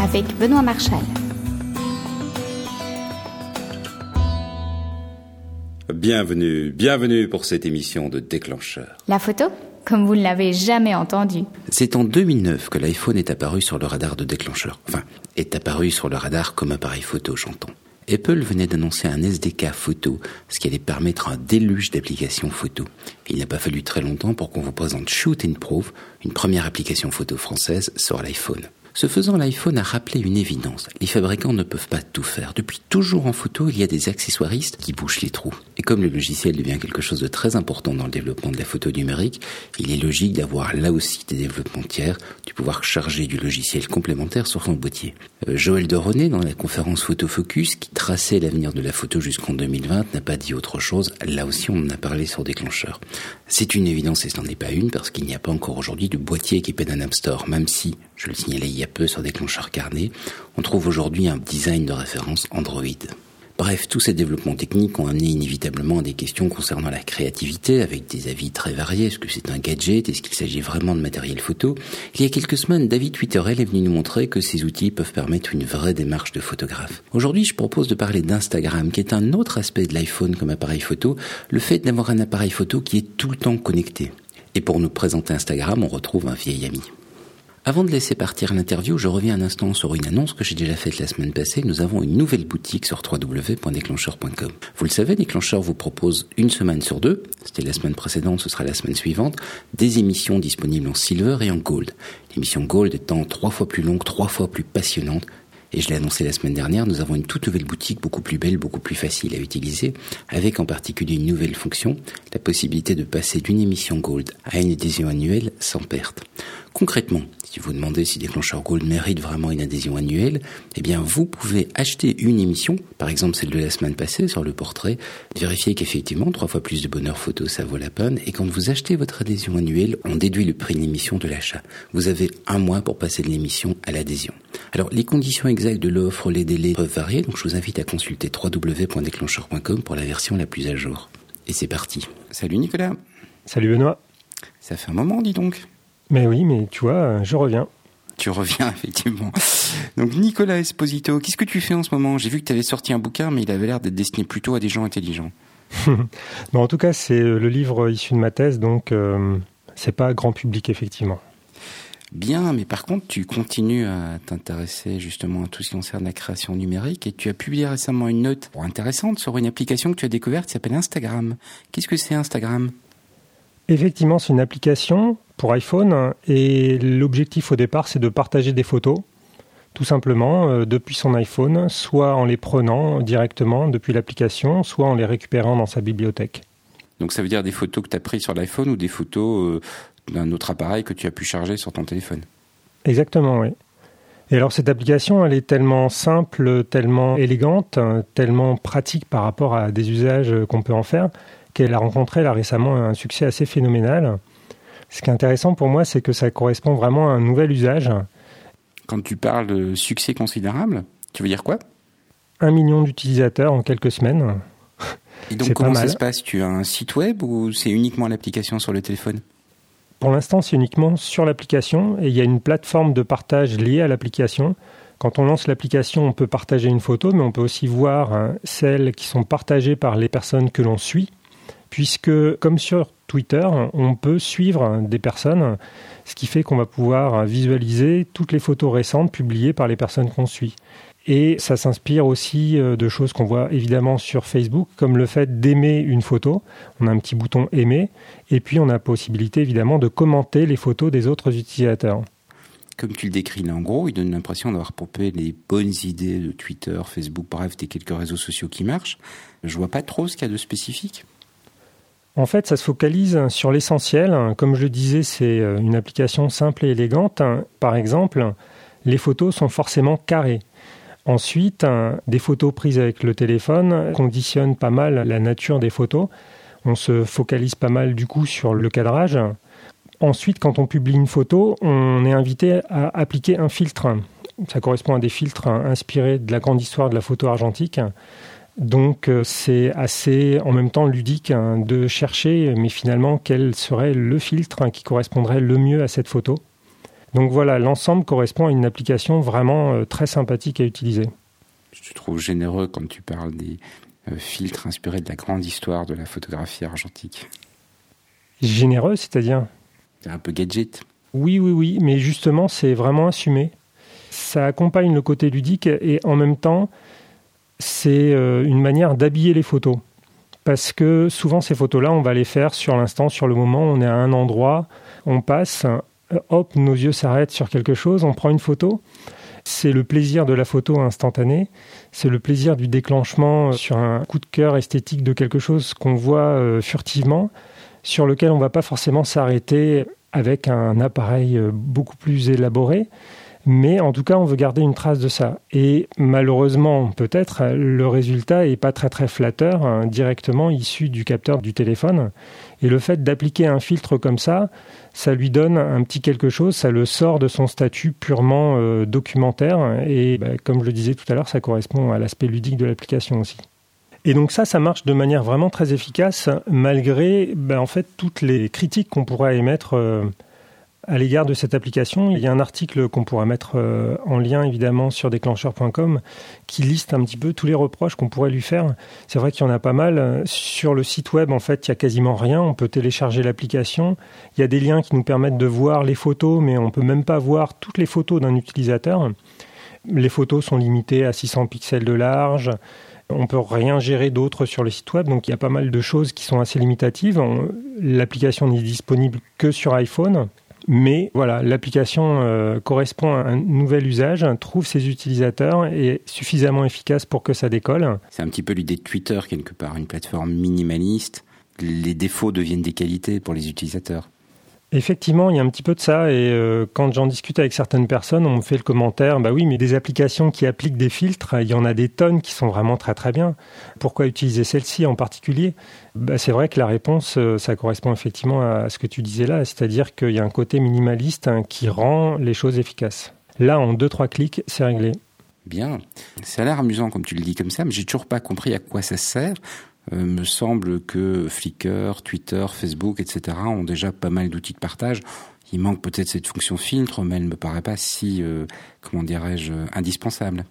avec Benoît Marchal. Bienvenue, bienvenue pour cette émission de Déclencheur. La photo Comme vous ne l'avez jamais entendu. C'est en 2009 que l'iPhone est apparu sur le radar de Déclencheur. Enfin, est apparu sur le radar comme appareil photo, j'entends. Apple venait d'annoncer un SDK photo, ce qui allait permettre un déluge d'applications photo. il n'a pas fallu très longtemps pour qu'on vous présente Shoot and Prove, une première application photo française sur l'iPhone. Ce faisant, l'iPhone a rappelé une évidence. Les fabricants ne peuvent pas tout faire. Depuis toujours en photo, il y a des accessoiristes qui bouchent les trous. Et comme le logiciel devient quelque chose de très important dans le développement de la photo numérique, il est logique d'avoir là aussi des développements tiers, du pouvoir charger du logiciel complémentaire sur son boîtier. Euh, Joël René, dans la conférence Photo Focus, qui traçait l'avenir de la photo jusqu'en 2020, n'a pas dit autre chose. Là aussi, on en a parlé sur déclencheur. C'est une évidence et ce n'en est pas une parce qu'il n'y a pas encore aujourd'hui de boîtier équipé d'un App Store, même si, je le signalais il y a peu sur déclencheur carnet, on trouve aujourd'hui un design de référence Android. Bref, tous ces développements techniques ont amené inévitablement à des questions concernant la créativité, avec des avis très variés. Est-ce que c'est un gadget? Est-ce qu'il s'agit vraiment de matériel photo? Il y a quelques semaines, David Twitterell est venu nous montrer que ces outils peuvent permettre une vraie démarche de photographe. Aujourd'hui, je propose de parler d'Instagram, qui est un autre aspect de l'iPhone comme appareil photo, le fait d'avoir un appareil photo qui est tout le temps connecté. Et pour nous présenter Instagram, on retrouve un vieil ami. Avant de laisser partir l'interview, je reviens un instant sur une annonce que j'ai déjà faite la semaine passée. Nous avons une nouvelle boutique sur www.déclencheur.com. Vous le savez, Déclencheur vous propose une semaine sur deux, c'était la semaine précédente, ce sera la semaine suivante, des émissions disponibles en silver et en gold. L'émission gold étant trois fois plus longue, trois fois plus passionnante, et je l'ai annoncé la semaine dernière, nous avons une toute nouvelle boutique, beaucoup plus belle, beaucoup plus facile à utiliser, avec en particulier une nouvelle fonction, la possibilité de passer d'une émission Gold à une adhésion annuelle sans perte. Concrètement, si vous demandez si Déclencheur Gold mérite vraiment une adhésion annuelle, eh bien vous pouvez acheter une émission, par exemple celle de la semaine passée sur le portrait, vérifier qu'effectivement trois fois plus de bonheur photo ça vaut la peine, et quand vous achetez votre adhésion annuelle, on déduit le prix de l'émission de l'achat. Vous avez un mois pour passer de l'émission à l'adhésion. Alors les conditions exactes de l'offre, les délais peuvent varier, donc je vous invite à consulter www.déclencheur.com pour la version la plus à jour. Et c'est parti. Salut Nicolas. Salut Benoît. Ça fait un moment, dis donc. Mais oui, mais tu vois, je reviens. Tu reviens, effectivement. Donc, Nicolas Esposito, qu'est-ce que tu fais en ce moment? J'ai vu que tu avais sorti un bouquin, mais il avait l'air d'être destiné plutôt à des gens intelligents. en tout cas, c'est euh, le livre issu de ma thèse, donc euh, c'est pas grand public, effectivement. Bien, mais par contre, tu continues à t'intéresser justement à tout ce qui concerne la création numérique et tu as publié récemment une note intéressante sur une application que tu as découverte qui s'appelle Instagram. Qu'est-ce que c'est Instagram? Effectivement, c'est une application pour iPhone et l'objectif au départ, c'est de partager des photos, tout simplement, euh, depuis son iPhone, soit en les prenant directement depuis l'application, soit en les récupérant dans sa bibliothèque. Donc ça veut dire des photos que tu as prises sur l'iPhone ou des photos euh, d'un autre appareil que tu as pu charger sur ton téléphone? Exactement, oui. Et alors cette application, elle est tellement simple, tellement élégante, tellement pratique par rapport à des usages qu'on peut en faire, qu'elle a rencontré là récemment un succès assez phénoménal. Ce qui est intéressant pour moi, c'est que ça correspond vraiment à un nouvel usage. Quand tu parles de succès considérable, tu veux dire quoi? Un million d'utilisateurs en quelques semaines. Et donc comment ça se passe? Tu as un site web ou c'est uniquement l'application sur le téléphone? Pour l'instant, c'est uniquement sur l'application et il y a une plateforme de partage liée à l'application. Quand on lance l'application, on peut partager une photo, mais on peut aussi voir hein, celles qui sont partagées par les personnes que l'on suit puisque comme sur Twitter, on peut suivre des personnes, ce qui fait qu'on va pouvoir visualiser toutes les photos récentes publiées par les personnes qu'on suit. Et ça s'inspire aussi euh, de choses qu'on voit évidemment sur Facebook, comme le fait d'aimer une photo. On a un petit bouton aimer, et puis on a possibilité évidemment de commenter les photos des autres utilisateurs. Comme tu le décris là, en gros, il donne l'impression d'avoir popé les bonnes idées de Twitter, Facebook, bref, des quelques réseaux sociaux qui marchent. Je vois pas trop ce qu'il y a de spécifique. En fait, ça se focalise sur l'essentiel. Comme je le disais, c'est euh, une application simple et élégante. Par exemple, les photos sont forcément carrées. Ensuite, des photos prises avec le téléphone conditionnent pas mal la nature des photos. On se focalise pas mal du coup sur le cadrage. Ensuite, quand on publie une photo, on est invité à appliquer un filtre. Ça correspond à des filtres inspirés de la grande histoire de la photo argentique. Donc euh, c'est assez en même temps ludique hein, de chercher, mais finalement quel serait le filtre hein, qui correspondrait le mieux à cette photo. Donc voilà, l'ensemble correspond à une application vraiment euh, très sympathique à utiliser. Je te trouve généreux quand tu parles des euh, filtres inspirés de la grande histoire de la photographie argentique. Généreux, c'est-à-dire? C'est un peu gadget. Oui, oui, oui, mais justement, c'est vraiment assumé. Ça accompagne le côté ludique et en même temps, c'est euh, une manière d'habiller les photos. Parce que souvent, ces photos-là, on va les faire sur l'instant, sur le moment, on est à un endroit, on passe, euh, hop, nos yeux s'arrêtent sur quelque chose, on prend une photo. C'est le plaisir de la photo instantanée, c'est le plaisir du déclenchement sur un coup de cœur esthétique de quelque chose qu'on voit euh, furtivement, sur lequel on ne va pas forcément s'arrêter avec un appareil euh, beaucoup plus élaboré. Mais en tout cas, on veut garder une trace de ça. Et malheureusement, peut-être, le résultat n'est pas très flatteur, hein, directement issu du capteur du téléphone. Et le fait d'appliquer un filtre comme ça, ça lui donne un petit quelque chose, ça le sort de son statut purement euh, documentaire. Et bah, comme je le disais tout à l'heure, ça correspond à l'aspect ludique de l'application aussi. Et donc ça, ça marche de manière vraiment très efficace, malgré bah, en fait toutes les critiques qu'on pourrait émettre. À l'égard de cette application, il y a un article qu'on pourra mettre euh, en lien évidemment sur déclencheur.com qui liste un petit peu tous les reproches qu'on pourrait lui faire. C'est vrai qu'il y en a pas mal. Sur le site web, en fait, il y a quasiment rien. On peut télécharger l'application. Il y a des liens qui nous permettent de voir les photos, mais on peut même pas voir toutes les photos d'un utilisateur. Les photos sont limitées à 600 pixels de large. On peut rien gérer d'autre sur le site web, donc il y a pas mal de choses qui sont assez limitatives. L'application n'est disponible que sur iPhone. Mais voilà, l'application euh, correspond à un nouvel usage, trouve ses utilisateurs et est suffisamment efficace pour que ça décolle. C'est un petit peu l'idée de Twitter, quelque part, une plateforme minimaliste. Les défauts deviennent des qualités pour les utilisateurs. Effectivement, il y a un petit peu de ça. Et euh, quand j'en discute avec certaines personnes, on me fait le commentaire bah oui, mais des applications qui appliquent des filtres, il y en a des tonnes qui sont vraiment très très bien. Pourquoi utiliser celle-ci en particulier? Bah, C'est vrai que la réponse, euh, ça correspond effectivement à ce que tu disais là, c'est-à-dire qu'il y a un côté minimaliste hein, qui rend les choses efficaces. Là, en deux trois clics, c'est réglé. Bien. Ça a l'air amusant comme tu le dis comme ça, mais j'ai toujours pas compris à quoi ça sert. Euh, me semble que Flickr, Twitter, Facebook, etc. ont déjà pas mal d'outils de partage. Il manque peut-être cette fonction filtre, mais elle ne me paraît pas si, euh, comment dirais-je, indispensable.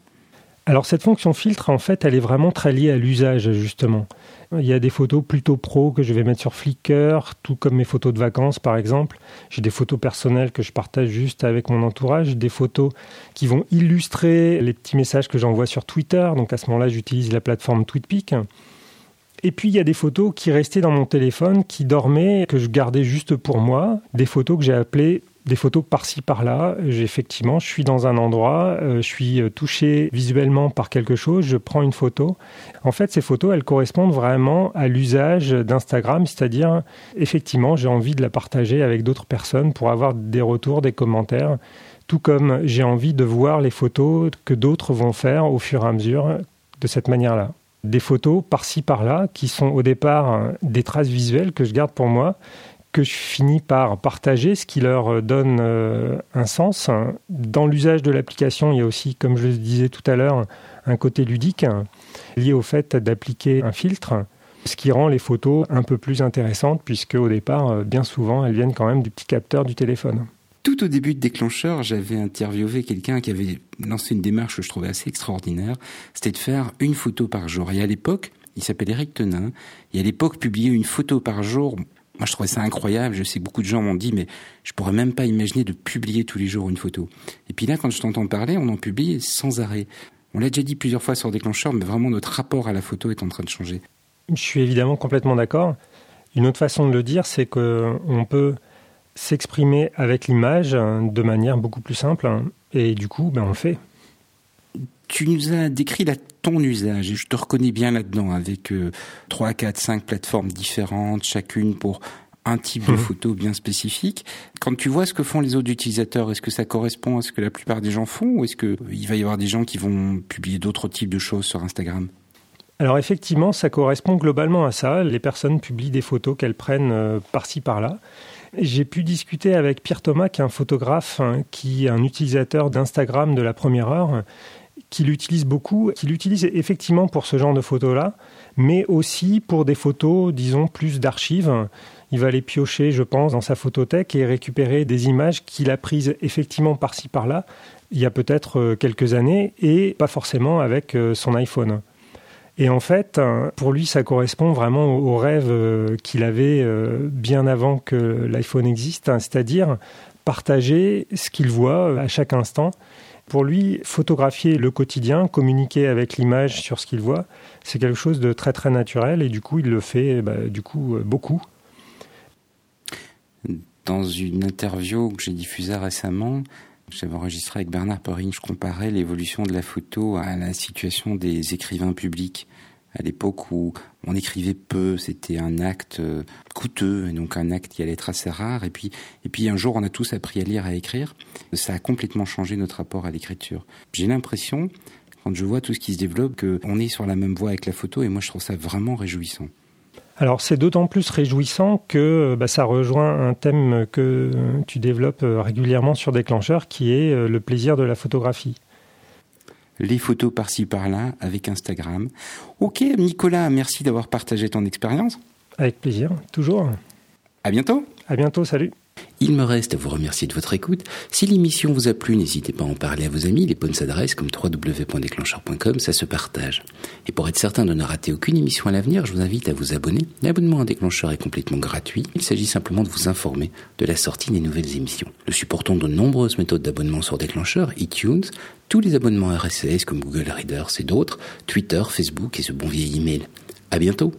Alors cette fonction filtre, en fait, elle est vraiment très liée à l'usage, justement. Il y a des photos plutôt pro que je vais mettre sur Flickr, tout comme mes photos de vacances, par exemple. J'ai des photos personnelles que je partage juste avec mon entourage, des photos qui vont illustrer les petits messages que j'envoie sur Twitter. Donc à ce moment-là, j'utilise la plateforme TweetPic. Et puis il y a des photos qui restaient dans mon téléphone, qui dormaient, que je gardais juste pour moi, des photos que j'ai appelées des photos par-ci par-là. Effectivement, je suis dans un endroit, euh, je suis euh, touché visuellement par quelque chose, je prends une photo. En fait, ces photos, elles correspondent vraiment à l'usage d'Instagram, c'est-à-dire, effectivement, j'ai envie de la partager avec d'autres personnes pour avoir des retours, des commentaires, tout comme j'ai envie de voir les photos que d'autres vont faire au fur et à mesure de cette manière-là des photos par-ci par-là qui sont au départ euh, des traces visuelles que je garde pour moi, que je finis par partager, ce qui leur euh, donne euh, un sens. Dans l'usage de l'application, il y a aussi, comme je le disais tout à l'heure, un côté ludique lié au fait d'appliquer un filtre, ce qui rend les photos un peu plus intéressantes, puisque au départ, bien souvent, elles viennent quand même du petit capteur du téléphone tout au début de Déclencheur, j'avais interviewé quelqu'un qui avait lancé une démarche que je trouvais assez extraordinaire. C'était de faire une photo par jour. Et à l'époque, il s'appelle Eric Tenin. Et à l'époque, publier une photo par jour, moi, je trouvais ça incroyable. Je sais que beaucoup de gens m'ont dit, mais je pourrais même pas imaginer de publier tous les jours une photo. Et puis là, quand je t'entends parler, on en publie sans arrêt. On l'a déjà dit plusieurs fois sur Déclencheur, mais vraiment notre rapport à la photo est en train de changer. Je suis évidemment complètement d'accord. Une autre façon de le dire, c'est qu'on peut s'exprimer avec l'image hein, de manière beaucoup plus simple. Hein. et du coup, ben, on le fait. Tu nous as décrit la, ton usage et je te reconnais bien là-dedans avec euh, 3, 4, 5 plateformes différentes, chacune pour un type de mhm. photo bien spécifique. Quand tu vois ce que font les autres utilisateurs, est-ce que ça correspond à ce que la plupart des gens font ou est-ce qu'il va y avoir des gens qui vont publier d'autres types de choses sur Instagram? Alors effectivement, ça correspond globalement à ça. Les personnes publient des photos qu'elles prennent euh, par-ci par-là. J'ai pu discuter avec Pierre Thomas, qui est un photographe, hein, qui est un utilisateur d'Instagram de la première heure, qu'il utilise beaucoup, qu'il utilise effectivement pour ce genre de photos-là, mais aussi pour des photos, disons, plus d'archives. Il va les piocher, je pense, dans sa photothèque et récupérer des images qu'il a prises effectivement par-ci par-là, il y a peut-être euh, quelques années, et pas forcément avec euh, son iPhone. Et en fait, pour lui, ça correspond vraiment au rêve euh, qu'il avait bien avant que l'iPhone existe, hein, c'est-à-dire partager ce qu'il voit à chaque instant pour lui, photographier le quotidien, communiquer avec l'image sur ce qu'il voit, c'est quelque chose de très très naturel et du coup, il le fait bah, du coup euh, beaucoup. Dans une interview que j'ai diffusée récemment, j'avais enregistré avec Bernard Porine, je comparais l'évolution de la photo à la situation des écrivains publics à l'époque où on écrivait peu, c'était un acte euh, coûteux, et donc un acte qui allait être assez rare. Et puis, et puis un jour, on a tous appris à lire, à écrire. Ça a complètement changé notre rapport à l'écriture. J'ai l'impression, quand je vois tout ce qui se développe, qu'on est sur la même voie avec la photo, et moi, je trouve ça vraiment réjouissant. Alors c'est d'autant plus réjouissant que bah, ça rejoint un thème que tu développes euh, régulièrement sur Déclencheur, qui est euh, le plaisir de la photographie les photos par-ci par-là avec Instagram. Ok, Nicolas, merci d'avoir partagé ton expérience. Avec plaisir, toujours. À bientôt. À bientôt, salut. Il me reste à vous remercier de votre écoute. Si l'émission vous a plu, n'hésitez pas à en parler à vos amis. Les bonnes adresses comme www.déclencheur.com, ça se partage. Et pour être certain de ne rater aucune émission à l'avenir, je vous invite à vous abonner. L'abonnement à Déclencheur est complètement gratuit. Il s'agit simplement de vous informer de la sortie des nouvelles émissions. Nous supportons de nombreuses méthodes d'abonnement sur Déclencheur, iTunes, tous les abonnements RSS comme Google Reader et d'autres, Twitter, Facebook et ce bon vieil email. À bientôt!